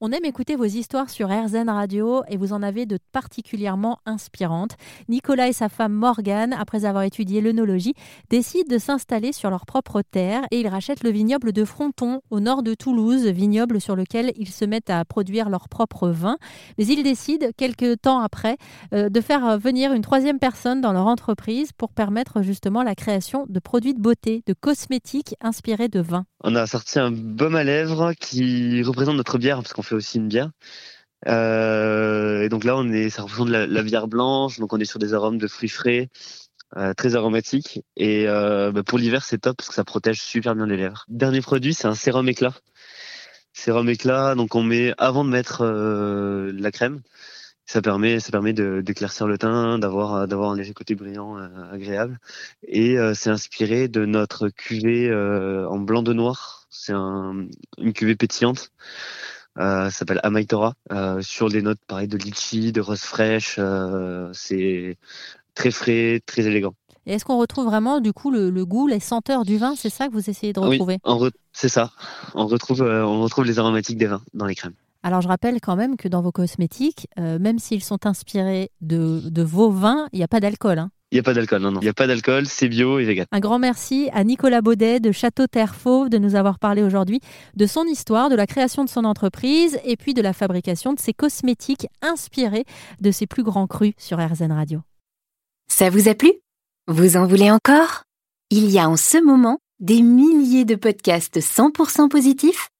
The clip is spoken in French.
On aime écouter vos histoires sur RZN Radio et vous en avez de particulièrement inspirantes. Nicolas et sa femme Morgane, après avoir étudié l'œnologie, décident de s'installer sur leur propre terre et ils rachètent le vignoble de Fronton, au nord de Toulouse, vignoble sur lequel ils se mettent à produire leur propre vin. Mais ils décident, quelques temps après, euh, de faire venir une troisième personne dans leur entreprise pour permettre justement la création de produits de beauté, de cosmétiques inspirés de vin. On a sorti un baume à lèvres qui représente notre bière, parce qu'on fait aussi une bière. Euh, et donc là, on est, ça représente la, bière blanche, donc on est sur des arômes de fruits frais, euh, très aromatiques. Et euh, bah pour l'hiver, c'est top parce que ça protège super bien les lèvres. Dernier produit, c'est un sérum éclat. Sérum éclat, donc on met avant de mettre euh, la crème. Ça permet, ça permet d'éclaircir le teint, d'avoir, d'avoir un léger côté brillant euh, agréable. Et euh, c'est inspiré de notre cuvée en blanc de noir. C'est un, une cuvée pétillante. Euh, ça s'appelle Amaitora, euh, sur des notes pareil de litchi, de rose fraîche. Euh, c'est très frais, très élégant. Et est-ce qu'on retrouve vraiment du coup le, le, goût, les senteurs du vin? C'est ça que vous essayez de retrouver? Oui, re c'est ça. On retrouve, on retrouve les aromatiques des vins dans les crèmes. Alors je rappelle quand même que dans vos cosmétiques, même s'ils sont inspirés de, de vos vins, il n'y a pas d'alcool. Hein il n'y a pas d'alcool, non, non. Il n'y a pas d'alcool, c'est bio et vegan. Un grand merci à Nicolas Baudet de Château Terre Fauve de nous avoir parlé aujourd'hui de son histoire, de la création de son entreprise et puis de la fabrication de ses cosmétiques inspirés de ses plus grands crus sur RZN Radio. Ça vous a plu? Vous en voulez encore? Il y a en ce moment des milliers de podcasts 100% positifs